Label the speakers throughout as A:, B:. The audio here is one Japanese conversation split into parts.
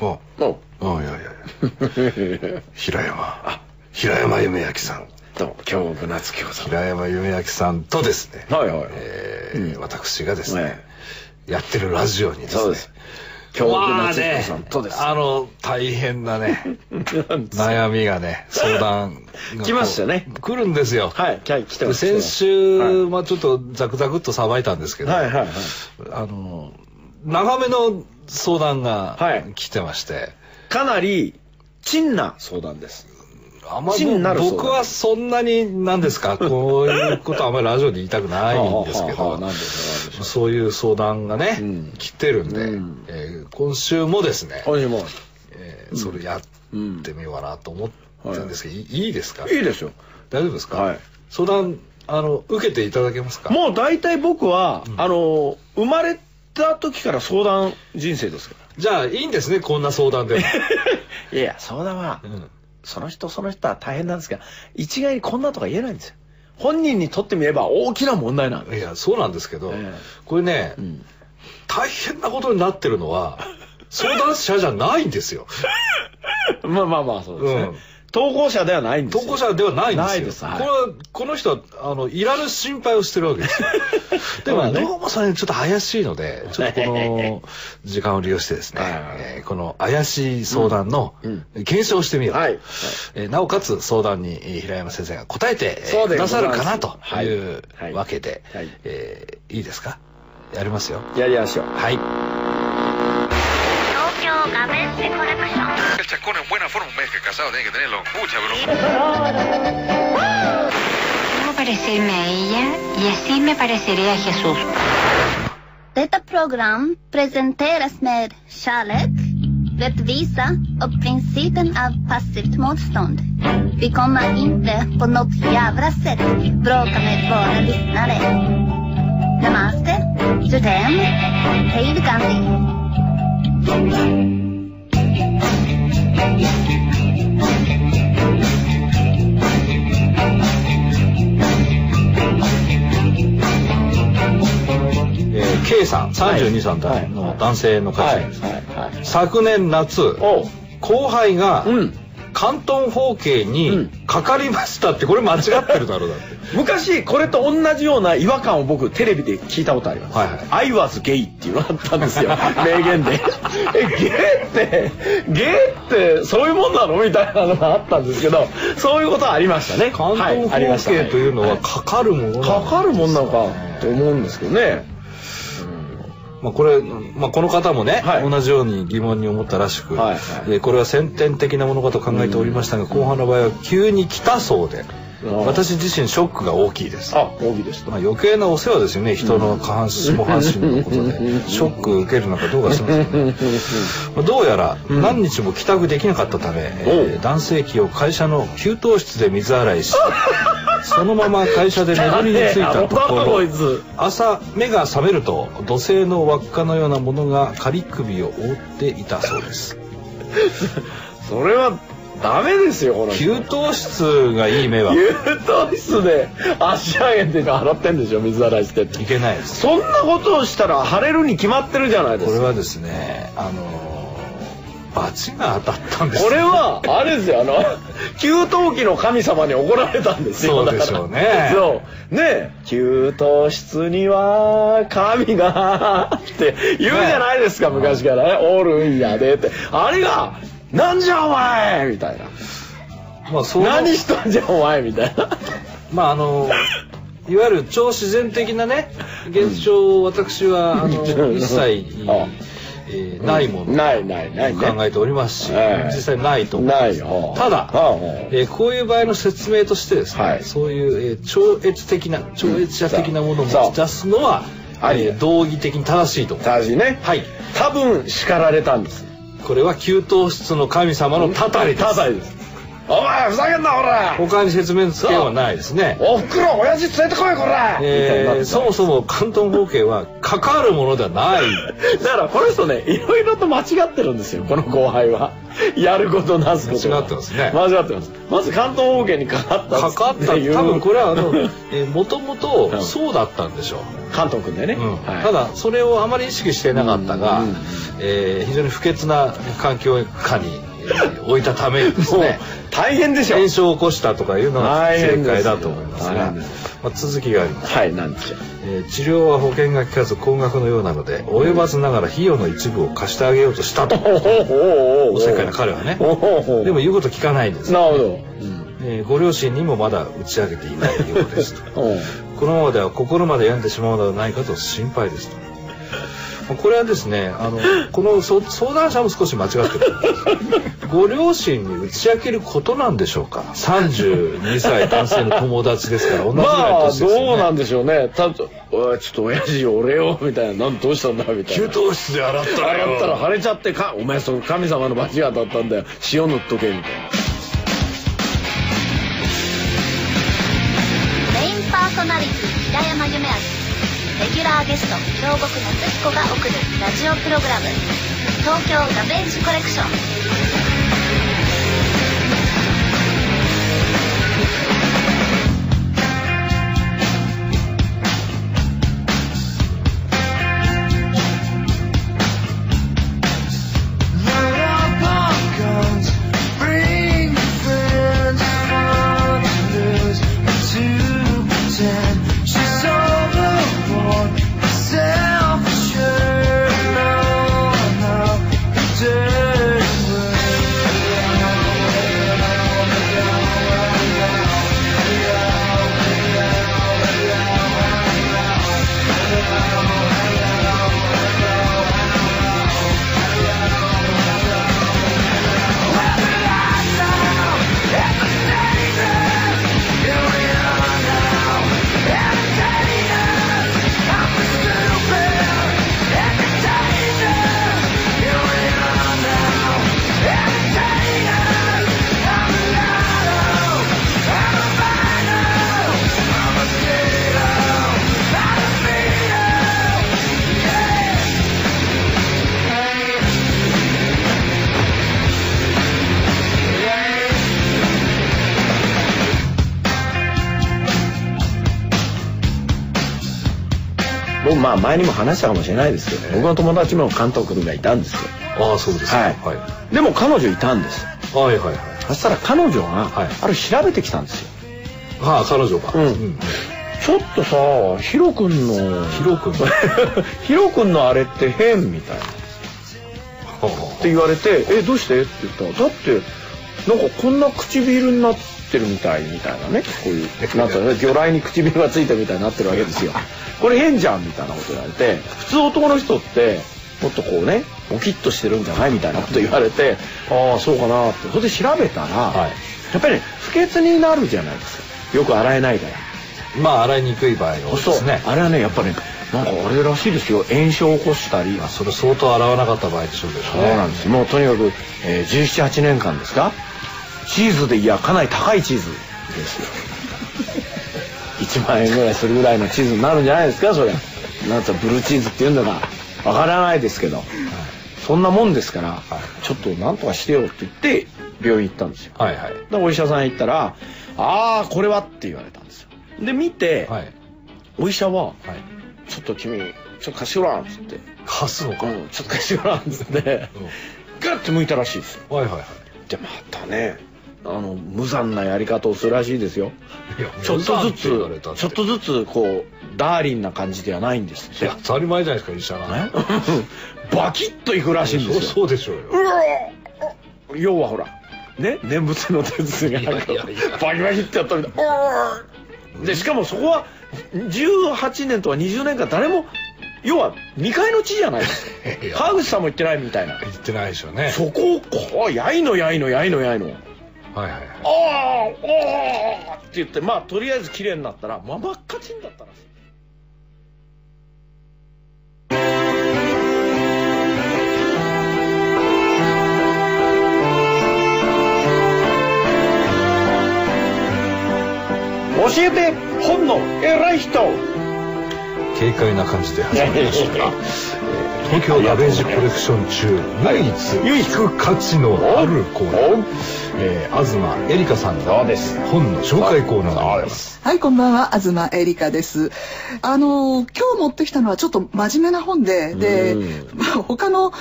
A: お。
B: お
A: あいやいやいや。平山。平山夢明さん。
B: どうも京極夏樹子さん。
A: 平山夢明さんとですね、
B: はいはい
A: えー私がですね、
B: ね
A: やってるラジオにですね。
B: そうです。京極
A: まあ
B: 夏樹
A: ね
B: 子さんとです
A: あの大変なね 悩みがね相談
B: 来ましたね。
A: 来るんですよ。
B: はい来来て
A: で
B: ます
A: 先週、
B: はい。
A: まあちょっとザクザクっとさばいたんですけど、
B: はいはいはい。
A: あの長めの相談が
B: はい。
A: 来てまして、
B: かなり珍な相談です。
A: あんまり僕はそんなに何ですか？こういうことはあんまりラジオで言いたくないんですけど。そういう相談がね、
B: うん。
A: 来てるんで、
B: うん。
A: えー今週もですね、
B: 今週も。
A: えーそれやってみようかなと思ったんですけど、いいいですか？
B: いいですよ。
A: 大丈夫ですか、
B: はい。
A: 相談あの受けていただけますか？
B: もう大体僕は、あの生まれた時から相談人生ですか
A: じゃあいいんですねこんな相談で
B: いやいや相談は、
A: うん。
B: その人その人は大変なんですが一概にこんなとか言えないんですよ。本人にとってみれば大きな問題なんです。
A: いやそうなんですけど、
B: ええ。
A: これね、
B: ん。
A: 大変なことになってるのは相談者じゃないんですよ。
B: まあまあまあそうですね、
A: うん
B: 投稿者ではないんですよ。
A: 投稿者ではないんですよ。
B: ないです。はい。
A: これはこの人はあのいらぬ心配をしてるわけですよ。でも、
B: まあね。
A: どうもそれちょっと怪しいのでちょっとこの時間を利用してですね、この怪しい相談の
B: うん。
A: 検証をしてみよう、
B: はい。
A: えーなおかつ相談にえー平山先生が答えてくださるかなと
B: い
A: う
B: はい。
A: わけで、
B: はい。
A: えーいいですか？やりますよ。
B: やりましょう。
A: はい
C: el chacón en buena forma, un mes que casado tiene que tenerlo. Mucha broma.
D: Debo parecerme a ella y así me pareceré a Jesús.
E: Detta program presenteras med kärlek, rättvisa och principen av passivt motstånd. Vi kommer inte på något jävla sätt bråka med våra lyssnare. Namaste, Judem, Hej Gandhi.
A: えー K さん32歳
B: はい
A: の男性の方
B: はい
A: ですね、
B: はいはい。
A: 昨年夏後輩が
B: うん
A: 関東方形
B: う
A: に
B: ん
A: かかりましたってこれ間違ってるだろうだって
B: 昔これと同じような違和感を僕テレビで聞いたことあります。
A: はいはい
B: I was gay っていうのがあったんですよ。名言で。え、ゲーって、ゲーってそういうもんなのみたいなのがあったんですけど、そういうことはありましたね。
A: 関東方形というのはかかるもの
B: かかるもんなのかと思うんですけどね。
A: まあ、これ、まあ、この方もね、
B: はい。
A: 同じように疑問に思ったらしく、
B: はいはい。
A: えーこれは先天的なものかと考えておりましたが、後半の場合は急に来たそうで、
B: あ
A: 私自身ショックが大きいです。
B: あ、大きいですと。
A: まあ、余計なお世話ですよね。人の下半身下半身のことでショック受けるのかどうかしますけど、ねまあ、どうやら何日も帰宅できなかったため、えー男性器を会社の給湯室で水洗いし そのまま会社で眠りについたところ朝目が覚めると土星の輪っかのようなものが仮首を覆っていたそうです。
B: それはダメですよ、この人。
A: 給湯室がいい迷惑
B: 給湯室で足上げて洗ってんでしょ、水洗いして
A: い。けないです
B: そんなことをしたら晴れるに決まってるじゃないですか。
A: これはですねあのー罰が当たったんです
B: これは、あれですよ、あの、給湯器の神様に怒られたんですよ。
A: そうでしょうね
B: そう。ね給湯室には神が、って言うじゃないですか、昔からね。おるんやでって。あれが、なんじゃお前！みたいな。
A: まあその
B: 何しとんじゃお前！みたいな。
A: まああのいわゆる超自然的なね現象を私はあの一切、
B: あ。
A: えーないもの
B: ないないないね。
A: 考えておりますし、
B: ええ。
A: 実際ないと思
B: いよ。
A: ただえーこういう場合の説明としてですね、
B: はい。
A: そういう、えー超越的な超越者的なものを持ち出すのは、えー道義的に正しいと。思う
B: 正しいね。
A: はい。
B: 多分叱られたんです。
A: これは給湯室の神様のたたりです。
B: たたりです。お前ふざけんなほら。
A: 他に説明つけはないですね。
B: おふくろ親父連れてこいこら、
A: えーそもそも関東方形はかかるものではない。
B: だからこの人ねいろいろと間違ってるんですよこの後輩は。やることなすことが
A: 間違ってますね。
B: 間違ってます。まず関東方形にかかった
A: かかった多分これはあの もともとそうだったんでしょう
B: 関東君でね、
A: ただそれをあまり意識していなかったが、
B: うん
A: えー非常に不潔な環境下に、えー置いたためにですね
B: 大変でしょ。
A: 炎症を起こしたとかいうのが
B: 大
A: 正解だと思いますがまあ、続きがあります、
B: はいなんでしょう。
A: えー治療は保険が効かず高額のようなので及ばずながら費用の一部を貸してあげようとしたと。
B: お
A: せっかいな彼はね。でも言うこと聞かないんです、
B: なるほど、
A: えーご両親にもまだ打ち上げていないようですと。
B: うん
A: このままでは心まで病んでしまうのではないかと心配ですと。これはですね、あの、このそ相談者も少し間違ってる。ご両親に打ち明けることなんでしょうか？32歳男性の友達ですから、同じぐらいの
B: まあ
A: 年ですよね。
B: どうなんでしょうねたちょっと親父俺よみたいななんどうしたんだみたいな
A: 給湯室で洗ったらよ
B: 洗ったら腫れちゃってかお前その神様の罰が当たったんだよ塩塗っとけみたいな
E: ゲスト京極夏彦が送るラジオプログラム東京ガベージコレクション。
B: まあ前にも話したかもしれないですけど僕の友達も監督がいたんですよ。
A: ああ、そうですか。
B: はい。
A: はい。
B: でも彼女いたんです。
A: はいはいはい。
B: そしたら彼女が
A: はい。
B: あれ調べてきたんですよ。
A: はあ、彼女が。
B: うん。ちょっとさヒロ君の
A: ヒロ君？
B: ヒロ君のあれって変みたいな。って言われて「えどうして?」って言ったら「だってなんかこんな唇になってるみたい」みたいなね。こういう なんかね魚雷に唇がついたみたいになってるわけですよ。これ変じゃんみたいなこと言われて普通男の人ってもっとこうねボキッとしてるんじゃないみたいなこと言われてああそうかなって。それで調べたら、
A: はい。
B: やっぱりね不潔になるじゃないですか。よく洗えないから。
A: まあ、洗いにくい場合が多いですね。
B: あれはねやっぱり、ね、なんかあれらしいですよ。炎症を起こしたり。
A: まあ、それ相当洗わなかった場合でしょうけどね。
B: そうなんです。もうとにかく、えー、1718年間ですか？チーズでいやかなり高いチーズですよ1万円ぐらいするぐらいのチーズになるんじゃないですかそれなんつうのブルーチーズっていうのがわからないですけど、そんなもんですから、ちょっとなんとかしてよって言って病院行ったんですよ
A: はいはい。
B: でお医者さん行ったら「ああこれは」って言われたんですよで見て、
A: はい。
B: お医者は
A: はい。
B: 「ちょっと君ちょっと貸してごらん」っつって
A: 貸すのか。
B: 「うんちょっと貸してごらん」っつってガッて向いたらしいですよ
A: はいはいはい。
B: でまたねあの無残なやり方をするらしいですよ。ちょっとずつちょっとずつこうダーリンな感じではないんですって
A: いや当たり前じゃないですか医者が。
B: ね バキッといくらしいんですよ。
A: そうでしょうよ。
B: 要はほらね念仏の鉄が
A: いやいやいや。
B: バキバキってやったみたい。でしかもそこは18年とか20年間誰も要は未開の地じゃないです。か川口さんも言ってないみたいな。
A: 言ってないでしょうね。
B: そこをこうやいのやいのやいのやいの
A: はいはいはい。
B: ああああって言ってまあとりあえず綺麗になったらま真っ赤ちんだったらしい。教えて本の偉い人
A: 軽快な感じで始まりました。東京ガベージコレクション中唯一
B: 唯一
A: 聞く価値のあるコーナー、えー、東エリカさんの本の紹介コーナーでございます。
F: はい、こんばんは、東エリカです。あのー今日持ってきたのはちょっと真面目な本で、で、まあ、他の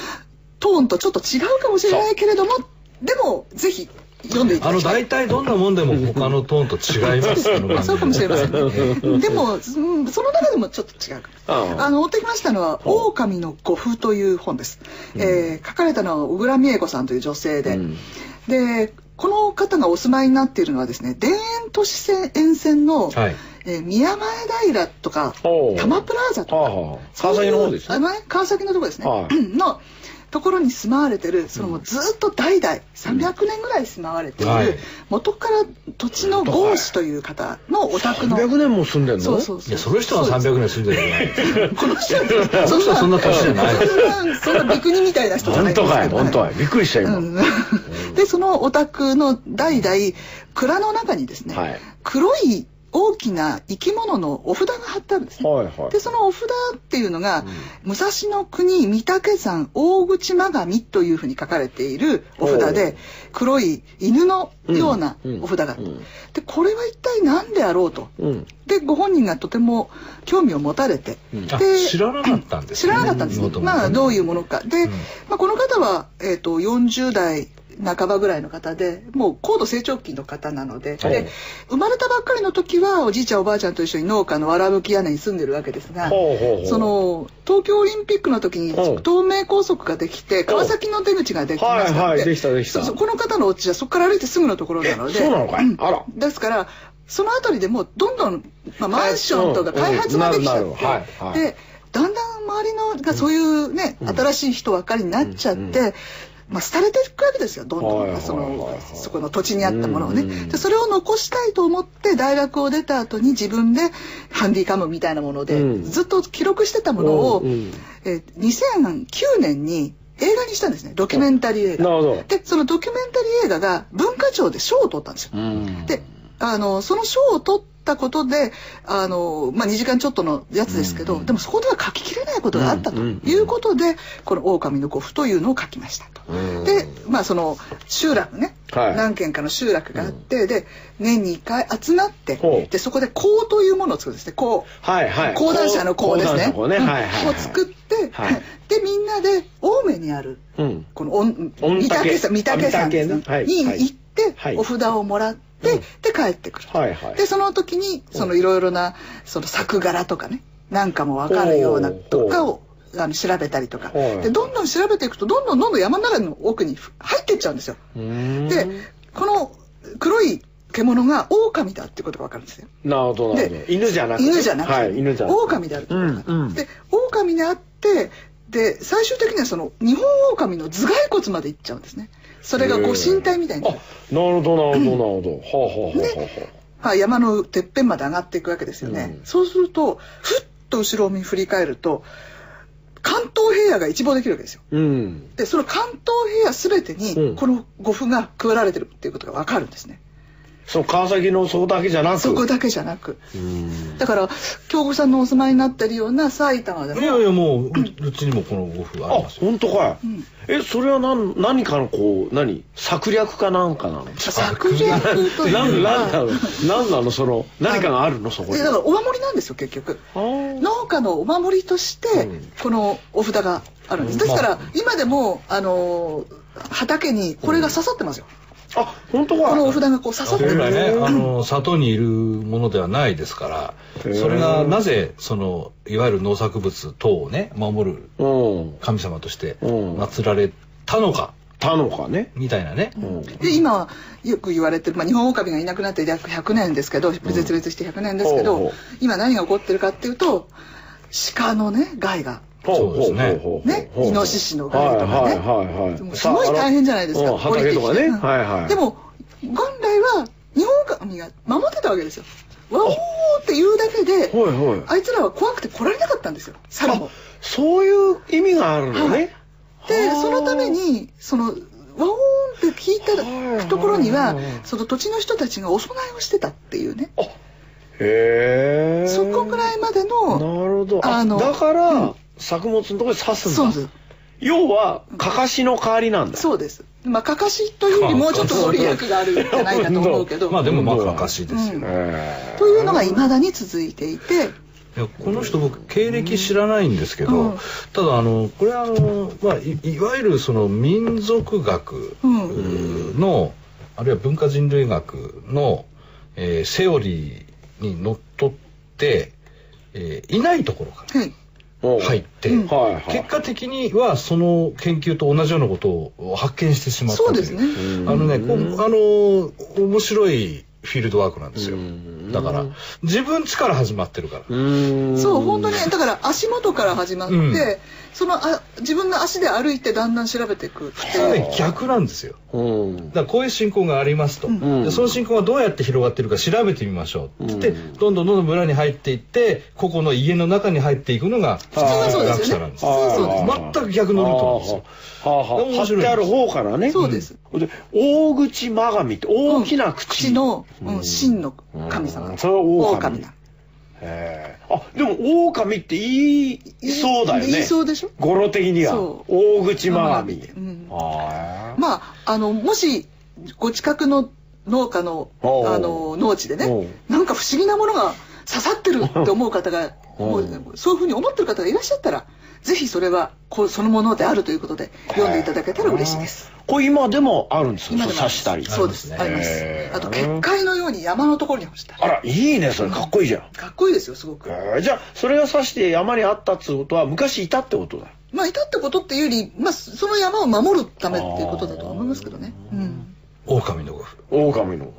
F: トーンとちょっと違うかもしれないけれども、でも、ぜひ読んでいた
A: あの
F: だきたい。
A: 大体どんなもんでも他のトーンと違います
F: そうかもしれませんね。でも、うんその中でもちょっと違う。か
B: あ。
F: の、持ってきましたのは、狼の呉服という本です。えー書かれたのは小倉美恵子さんという女性で、
B: うん。
F: で、この方がお住まいになっているのはですね、田園都市線沿線の、
A: はい。
F: えー宮前平とか多摩プラザとか、
B: 川崎の方ですね。
F: 川崎のところですね、
B: はい。
F: のところに住まわれてるそのずっと代々300年ぐらい住まわれている、
A: はい。
F: 元から土地の豪士という方のお宅の
B: 300年も住んでんの？
F: そうそうそう。
A: いやその人は300年住んでる
F: この人
A: はそんな年じゃない。
F: そんなビクニみたいな人じゃないです。けど
B: 本当かい？びっくりした今、
F: うん。でそのお宅の代々蔵の中にですね、
B: はい。
F: 黒い大きな生き物のお札が貼ってあるんですね。
B: はいはい。
F: でそのお札っていうのが、武蔵野国御嶽山大口真神というふうに書かれているお札で黒い犬のような
B: うん。
F: お札がある、
B: うん。
F: でこれは一体何であろうと、
B: うん。
F: でご本人がとても興味を持たれて、
A: あ
F: で
A: 知らなかったんです
F: 知
A: ね
F: らなかったんです。まあどういうものか。で、
A: うん。
F: まあ、この方は、えー、と40代半ばぐらいの方でもう高度成長期の方なので,、
B: はい。
F: で生まれたばっかりの時はおじいちゃんおばあちゃんと一緒に農家のわらぶき屋根に住んでるわけですがその東京オリンピックの時に
B: うん。
F: 東名高速ができて川崎の出口ができましたの
B: はいはい
F: この方のお家はそこから歩いてすぐのところなので
B: えそうなのかい。
F: ん。
B: あら。
F: ですからその辺りでもうどんどん、まあ、マンションとか開発ができちゃって、でだんだん周りのがそういうね、新しい人ばっかりになっちゃって、まあ、廃れていくわけですよ。どんどん、そのそこの土地にあったものをね、
B: うん
F: でそれを残したいと思って大学を出た後に自分でハンディカムみたいなもので、
B: うん。
F: ずっと記録してたものを、
B: うんうん。
F: えー2009年に映画にしたんですね。ドキュメンタリー映画。でそのドキュメンタリー映画が文化庁で賞を取ったんですよ。
B: うん。
F: であのその賞を取ったことであの、まあ、2時間ちょっとのやつですけど、でもそこでは書ききれないことがあったということで、この「狼の呉服」というのを書きましたと。
B: うん。
F: でまあその集落ね、
B: はい。
F: 何軒かの集落があって、で年に1回集まってでそこで講というものを作るんですね。講。
B: はいはい。
F: 講談社の講ですね。
B: 講談社の講ね。
F: うん。
B: はいはい
F: 作って、
B: はい。
F: でみんなで青梅にある
B: うん。
F: この御
B: 御嶽
F: 山に行って、
B: はい。
F: お札をもらって、
B: うん
F: で帰ってくる、
B: はいはい。
F: でその時にそのいろいろなその作柄とかねなんかも分かるようなとかをあの調べたりとか、
B: はい。
F: でどんどん調べていくとどんどんどんどん山の中の奥に入っていっちゃうんですよ。
B: うん。
F: でこの黒い獣が狼だっていうことが分かるんですよ。
B: なるほど
F: で
B: 犬じゃなくて。
F: 犬じゃなくて、
B: はい犬じゃなくて。
F: 狼であるということが
B: うんうん。
F: で狼であってで最終的にはその日本狼の頭蓋骨までいっちゃうんですね。それがご神体みたいに
B: あなるほどなるほどなるほど。はあはあはあは
F: まあ、山のてっぺんまで上がっていくわけですよね、
B: うん。
F: そうするとふっと後ろを見振り返ると関東平野が一望できるわけですよ。
B: あうん。
F: でその関東平野全て
B: うん。
F: にこの呉服が配られてるっていうことが分かるんですね、
B: その川崎のそこだけじゃなく。
F: そこだけじゃなく。
B: うん。
F: だから京子さんのお住まいになってるような埼玉でも。
A: いやいやもうううちにもこの呉服があ
B: あ
A: ります。よ
B: 本当かい、
F: ん。
B: えそれは何何かのこう何？策略かなんかなの？
F: 策略というか。
B: なんなんなの？その何かがあるの？そこに。
F: でだからお守りなんですよ結局。農家のお守りとして
B: うん。
F: このお札があるんです。ですから今でもあのー畑にこれが刺さってますよ
B: あ本当か。
F: このお札がこう刺さってる。
A: 本来ねあの里にいるものではないですからそれがなぜそのいわゆる農作物等をね守る
B: うん。
A: 神様として
B: うん。
A: 祀られたのか？
B: たのかね。
A: みたいなね。
B: うん。
F: で今よく言われてる、まあ、日本狼がいなくなって約100年ですけど絶滅して100年ですけど、
B: ほうほう。
F: 今何が起こってるかっていうと鹿のね害が
A: そうですね。
F: ねイノシシの害とかね。
B: はいはいはい
F: すごい大変じゃないですか。
B: うん。畑とかね。はいはい。
F: でも元来は日本狼が守ってたわけですよ。ワオーって言うだけで
B: はいはい。
F: あいつらは怖くて来られなかったんですよ。猿も
B: そういう意味があるのね、
F: で
B: はあ。
F: そのためにそのワオーンって聞いたところにはその土地の人たちがお供えをしてたっていうね。
B: あへえ
F: そこぐらいまで
B: な
F: の
B: るほど。あ
F: あの
B: だから、
F: うん
B: 作物のところに刺すんだ。
F: そうです。
B: 要はかかしの代わりなんだ。
F: そうです。まあかかしというよりもうちょっとご利益があるんじゃないかと思うけど。
A: まあでもまあかかしですよ、
F: うん。というのが未だに続いていて。
A: いやこの人僕経歴知らないんですけど、
F: うん。
A: ただあのこれあの、まあ、いいわゆるその民族学の、あるいは文化人類学の、えーセオリーにのっとって、えーいないところから
F: はい
A: 入って、
F: うん。
B: はいはい。
A: 結果的にはその研究と同じようなことを発見してしまった
F: そうですね。
A: あのねこうあの面白いフィールドワークなんですよ。
B: うん。
A: だから自分ちから始まってるから。
F: そう本当にだから足元から始まって、
A: うん
F: そのあ自分の足で歩いてだんだん調べていく
A: 普通ね逆なんですよ。
B: うん。
A: だからこういう進行がありますと、
B: ん。
A: でその進行がどうやって広がってるか調べてみましょう。って、
B: うん
A: どんどんどんどん村に入っていって個々の家の中に入っていくのが普通
F: はそう
A: の
F: ですよね。
A: 学者なんです
F: 普通そうです
A: 全く逆のルートなんですよ。
B: はあはあ。
A: 面白い
B: ってある方からね。
F: そうです。
B: で大口真神。って大きな口、
F: 口の、うん
B: うん。
F: 真の神様、
B: うん。それは狼
F: 狼だ
B: あでも狼って言いそうだよね。
F: 言いそうでしょ？
B: 語呂的には。
F: そ
B: 大口真神
F: うん。
B: は
F: まああのもしご近くの農家のあの農地で
B: お
F: ね
B: う。
F: なんか不思議なものが刺さってるって思う方が もうそういうふうに思ってる方がいらっしゃったらぜひそれはこうそのものであるということで読んでいただけたら嬉しいです。
B: これ今でもあるんですよ
F: 今でも
B: 刺したり
F: そうです。あります。あと結界のように山のところに干したり。
B: あらいいねそれ。かっこいいじゃん、
F: かっこいいですよすごく。
B: じゃあそれを刺して山にあったってことは昔いたってことだ。
F: まあいたってことっていうより、まあその山を守るためっていうことだとは思いますけどね。うん。
A: 狼の
B: 狼の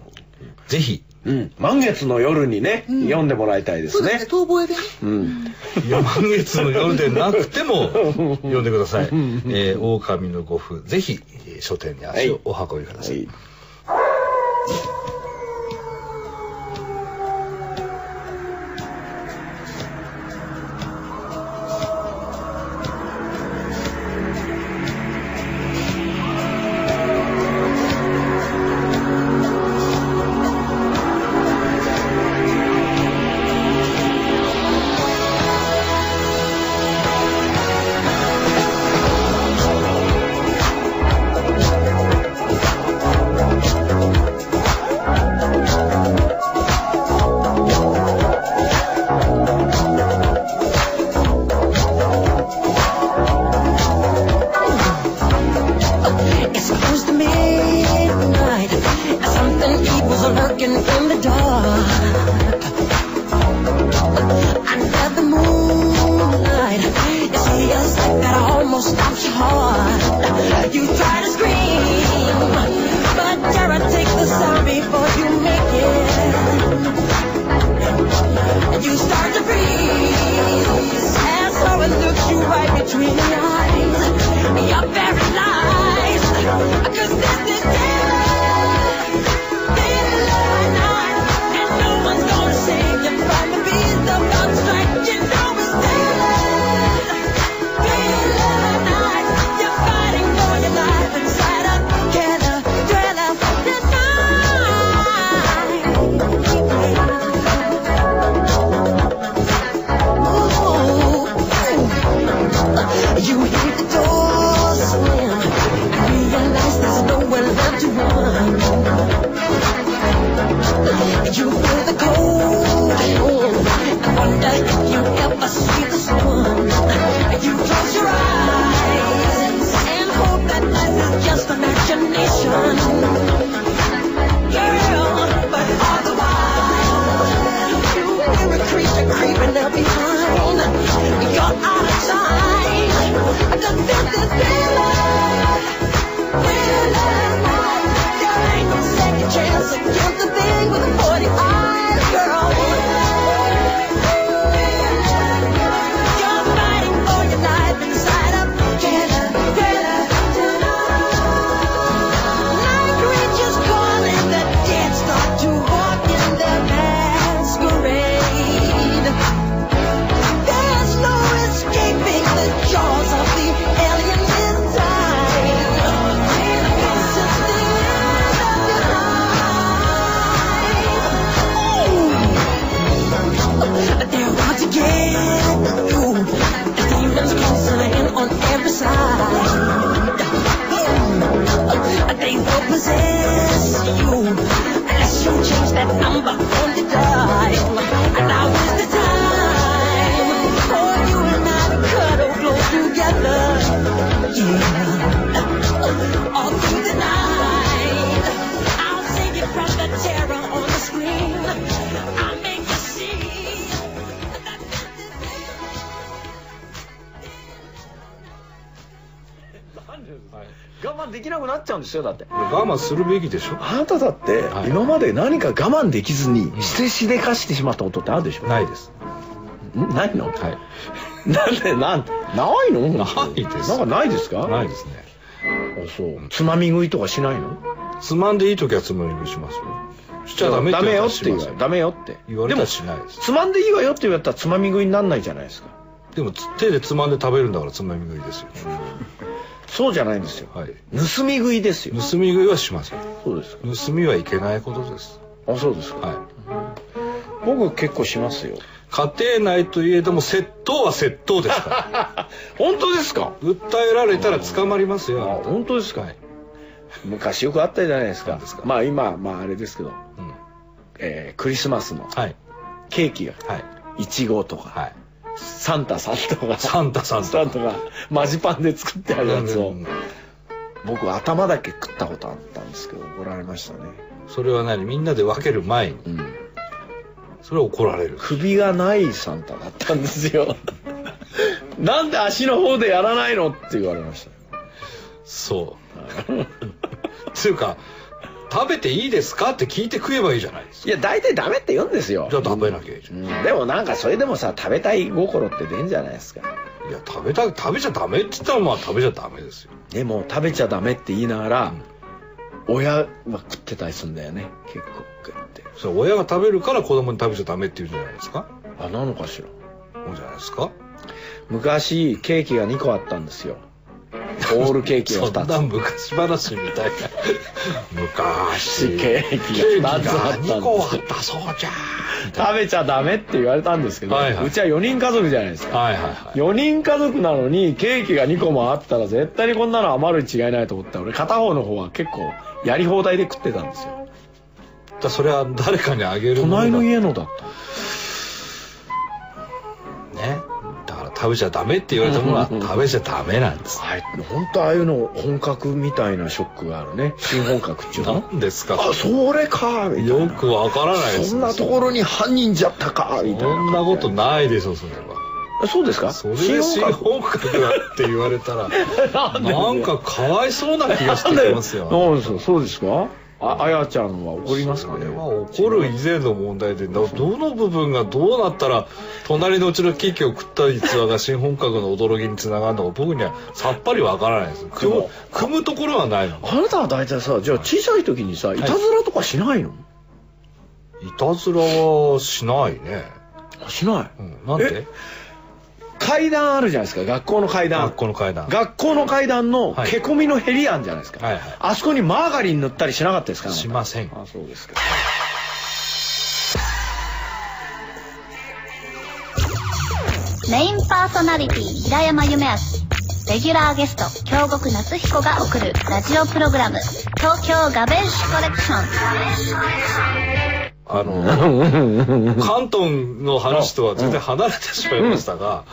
A: ぜひ
B: うん満月の夜にね、
F: うん
B: 読んでもらいたいですね
F: そうですね。遠吠えでね。
B: うん
A: いや満月の夜でなくても 読んでください。えー、狼の語符ぜひえー書店に足をお運びください。
B: はい
G: It's
B: うんですよだって。
A: 我慢するべきでしょ？
B: あなただって
A: はい。
B: 今まで何か我慢できずにしてしでかしてしまったことってあるでしょ？
A: ないです。
B: ん？ないの？
A: はい。
B: なんでなんないの？
A: ないです。
B: なんかないですか？
A: ないですね。
B: あそう。つまみ食いとかしないの？
A: つまんでいい時はつまみ食いしますよ。しちゃダメ
B: ダメよって言う
A: します
B: ダメよって。
A: 言われたらしないです。
B: つまんでいいわよって言われたらつまみ食いになんないじゃないですか。
A: でもつ手でつまんで食べるんだからつまみ食いですよ
B: そうじゃないんですよ。
A: はい。
B: 盗み食いですよ。
A: 盗み食いはしません。
B: そうですか。
A: 盗みはいけないことです。
B: あそうですか。
A: はい。
B: 僕結構しますよ。
A: 家庭内といえども窃盗は窃盗ですから。
B: 本当ですか？
A: 訴えられたら捕まりますよ。
B: 本当ですか？
A: はい。
B: 昔よくあったじゃないですか？まあ今まああれですけど、
A: うん。
B: えークリスマスの
A: はい。
B: ケーキが
A: はい。
B: いちごとか、
A: はい
B: サンタさんとか。
A: サンタさんと
B: サンタがマジパンで作ってあるやつを。
A: うん
B: 僕頭だけ食ったことあったんですけど怒られましたね、
A: それは何？みんなで分ける前に。
B: うん、
A: それは怒られる。
B: 首がないサンタだったんですよ。なんで足の方でやらないの？って言われました。
A: そう。つうか食べていいですかって聞いて食えばいいじゃないですか。
B: いや大体ダメって言うんですよ。
A: じゃあ食べなきゃいいじゃん。
B: うん。でもなんかそれでもさ食べたい心って出んじゃないですか。
A: いや食べた食べちゃダメって言ったらまあ食べちゃダメですよ。
B: でも食べちゃダメって言いながら、親は食ってたりするんだよね。結構食って。
A: それ親が食べるから子供に食べちゃダメって言うんじゃないですか。
B: あなのかしら。
A: そうじゃないですか。
B: 昔ケーキが2個あったんですよホールケーキが
A: そんな
B: 2
A: 昔話みたいな。昔。
B: つケーキが2つあったんです
A: 2個あったそうじゃん。
B: 食べちゃダメって言われたんですけど、
A: はいはい。う
B: ちは4人家族じゃないですか。
A: はいはいはい。
B: 4人家族なのにケーキが2個もあったら絶対にこんなの余るに違いないと思った。ら俺片方の方は結構やり放題で食ってたんですよ。
A: だそれは誰かにあげる
B: 隣の家のだった
A: 食べちゃダメって言われたものは食べちゃダメなんです。
B: はい。本当ああいうの本格みたいなショックがあるね。新本格っていうの。
A: 何ですか？
B: あそれかみたいな。
A: よくわからないです
B: そんなところに犯人じゃったかみたいな
A: そんなことないでしょそれは。
B: あそうですか？
A: それで新本格だって言われたら なんかかわいそうな気がしてきますよ。
B: なんで？すかそうですか？ああやちゃんは怒りますかね？
A: 怒る以前の問題でどどの部分がどうなったら隣のうちのケーキを食った逸話が新本格の驚きにつながるのか僕にはさっぱりわからないです。
B: でも
A: 組むところはないの。
B: あなたは大体さじゃあ小さい時にさいたずらとかしないの、
A: いたずらはしないね、
B: あしない。
A: うん、なんで？
B: え？階段あるじゃないですか。学校の階段。
A: 学校の階段。
B: 学校の階段の
A: はい。
B: けこみのへりあんじゃないですか、
A: はいはい。
B: あそこにマーガリン塗ったりしなかったですか？
A: しません。
B: あそうですか。
E: メインパーソナリティ平山夢明レギュラーゲスト京極夏彦が送るラジオプログラム東京ガベッシュコレクション
A: あの 関東の話とは全然離れてしまいましたが、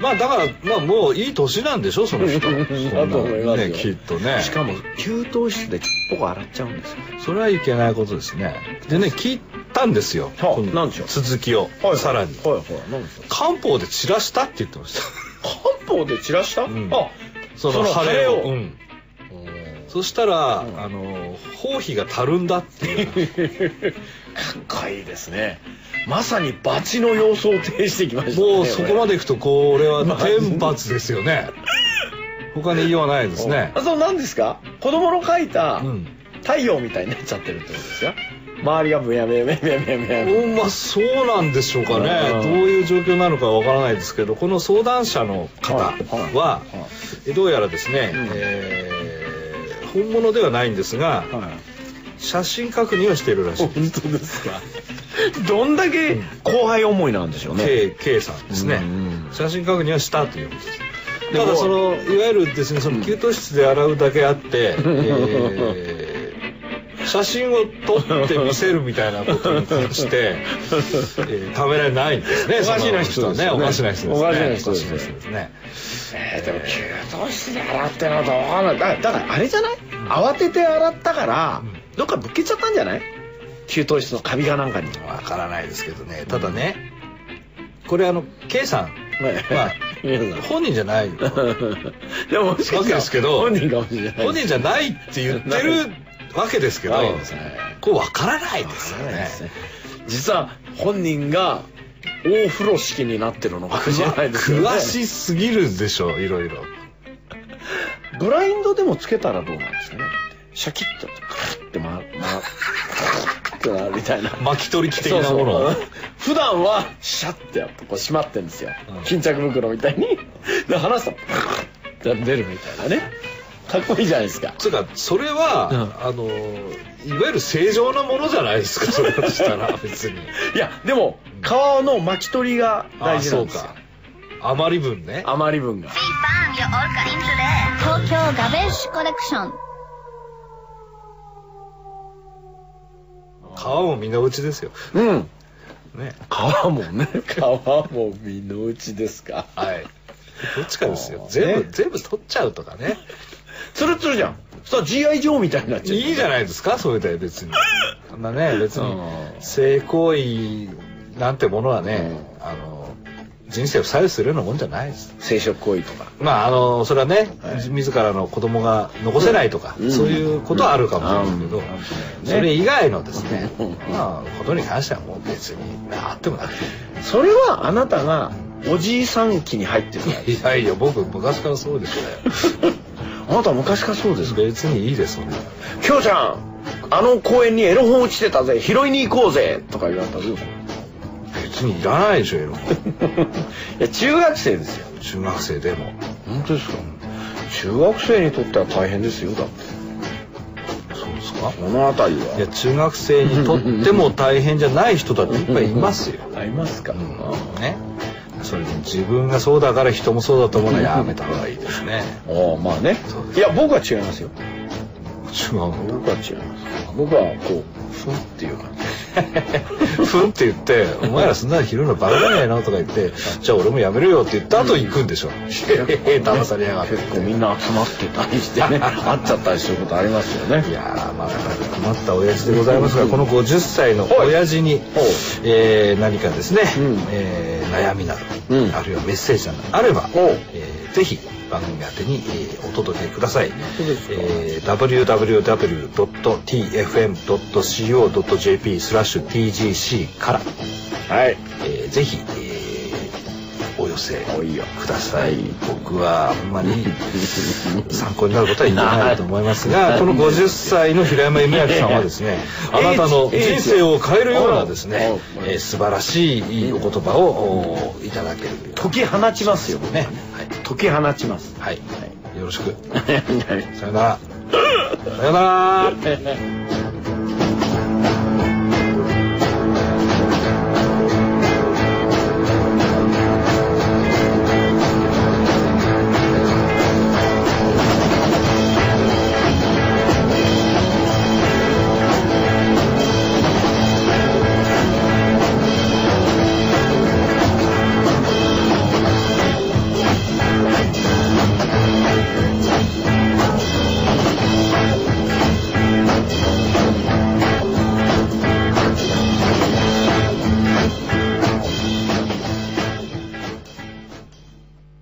A: まあだからまあもういい年なんでしょその人。そんな
B: だと思いますよ。
A: ねきっとね。
B: しかも給湯室でちっぽく洗っちゃうんですよ。
A: それはいけないことですね。でね聞いたんですよ。
B: はあ
A: この
B: なんでしょう？
A: 続きを、さらに。
B: はいはい。
A: 漢方で散らしたって言ってました。
B: 漢方で散らした、
A: ん。
B: あ
A: その晴れを。そしたら、あの包皮がたるんだっていう
B: かっこいいですね。まさにバチの様相を呈してきましたね
A: もうそこまでいくとこれは
B: まあ
A: 天罰ですよね。他に言いようはないですね。
B: あそうなんですか？子供の描いた
A: うん。
B: 太陽みたいになっちゃってるってことですか？周りがブヤブヤブヤブヤブヤブヤブヤ
A: うんまあそうなんでしょうかね。
B: うん。
A: どういう状況なのかわからないですけどこの相談者の方
B: は
A: どうやらですね、
B: うん。
A: えー本物ではないんですが
B: はい
A: 写真確認をしているらしい。
B: 本当ですか？どんだけ後輩思いなんでしょうね。
A: K, K さんですね、
B: うん
A: 写真確認はしたということです。ただそのいわゆるですねその給湯室で洗うだけあって、えー写真を撮って見せるみたいなことに関して、えー、ためらいないんですね
B: おかしな人ですよね。
A: おかしな人ですね。
B: おかしな人です
A: ね。
B: えーでも給湯室で洗ってなと分かんな。いだだからあれじゃない、慌てて洗ったから、どっかぶっけちゃったんじゃない？給湯室のカビがなんかに
A: わからないですけどね。ただねこれあの K さんまあ
B: 皆さん
A: 本人じゃない
B: でももしか
A: わけですけど
B: 本人かもしれない
A: 本人じゃないって言ってるわけですけどこれわからないですよね。
B: 実は本人が大風呂敷になってるのかもしれないですよね
A: 詳しすぎるでしょいろいろ。
B: ブラインドでもつけたらどうなんですかね？シャキッとクルッて回る回るってなるみたいな。
A: 巻き取り機的なもの
B: そうそう。普段はシャッてやってこう閉まってんですよ、
A: うん。
B: 巾着袋みたいに。で離すとプルッて出るみたいなね。かっこいいじゃないですか。
A: つうかそれは、あのいわゆる正常なものじゃないですかそれだとしたら 別に。
B: いやでも皮の巻き取りが大事なんですよ。
A: あそうか。あまり分ね。
B: 余り分が。
E: Bang, your Olga into there. 東京ガベッシュコレクション。
A: 皮も身の内ですよ。
B: うん。
A: ね。
B: 皮もね。皮も身の内ですか。
A: はい。どっちかですよ。全部、
B: ね。
A: 全部取っちゃうとかね。
B: ツルツルじゃん。そしたら GI 上みたいになっちゃう。
A: いいじゃないですかそれで別に。そんなね別に
B: うん。
A: 性行為なんてものはね、あの人生を左右するようなもんじゃないです。
B: 生殖行為とか。
A: まああのそれはね、
B: はい。
A: 自らの子供が残せないとか、
B: うん。
A: そういうことはあるかもしれないけど、
B: うん。
A: それ以外のですね、
B: うん
A: まあことに関してはもう別にあってもなく。て
B: それはあなたがおじいさん期に入ってる
A: いやいや僕昔からそうでしたよ。
B: あなた昔からそうですか？
A: 別にいいですそんな。
B: きょうちゃんあの公園にエロ本落ちてたぜ拾いに行こうぜとか言われたらどうする
A: 別にいらないでしょエロ本。
B: いや中学生ですよ。
A: 中学生でも。
B: 本当ですか？中学生にとっては大変ですよだって。
A: そうですか？
B: この辺りは。い
A: や中学生にとっても大変じゃない人だっていっぱいいますよ、
B: ありますか、
A: ね。それに自分がそうだから人もそうだと思うのはやめた方がいいですね。
B: ああまあね。いや僕は違いますよ。
A: 違う。の
B: 僕は違います。僕はこうふんっていう感じ
A: ふんって言って「お前らそんなの拾うのバカじゃねえの?」とか言って「じゃあ俺もやめるよ」って言った後行くんでしょ。へへへ騙されやがって。
B: 結構みんな集まってたりしてね。会っちゃったりすることありますよね。
A: いやーまあ困った親父でございますがこの50歳の親父に、えー何かですね、
B: うん。
A: えー悩みなど、
B: うん。
A: あるいはメッセージなどあれば、えーぜひ番組宛てに、えーお届けください、えー www.tfm.co.jp スラッシュ TGC から、
B: はい。
A: えーぜひ、えーお寄せ。
B: おいよ
A: ください。僕はあんまり 参考になることは言ってないと思いますがこの50歳の平山夢明さんはですね あなたの人生を変えるようなですね、えー素晴らしいお言葉をおいただける
B: 解き放ちますよ
A: ね。
B: 解き放ちます。
A: はい、よろしく。さよなら。さよなら「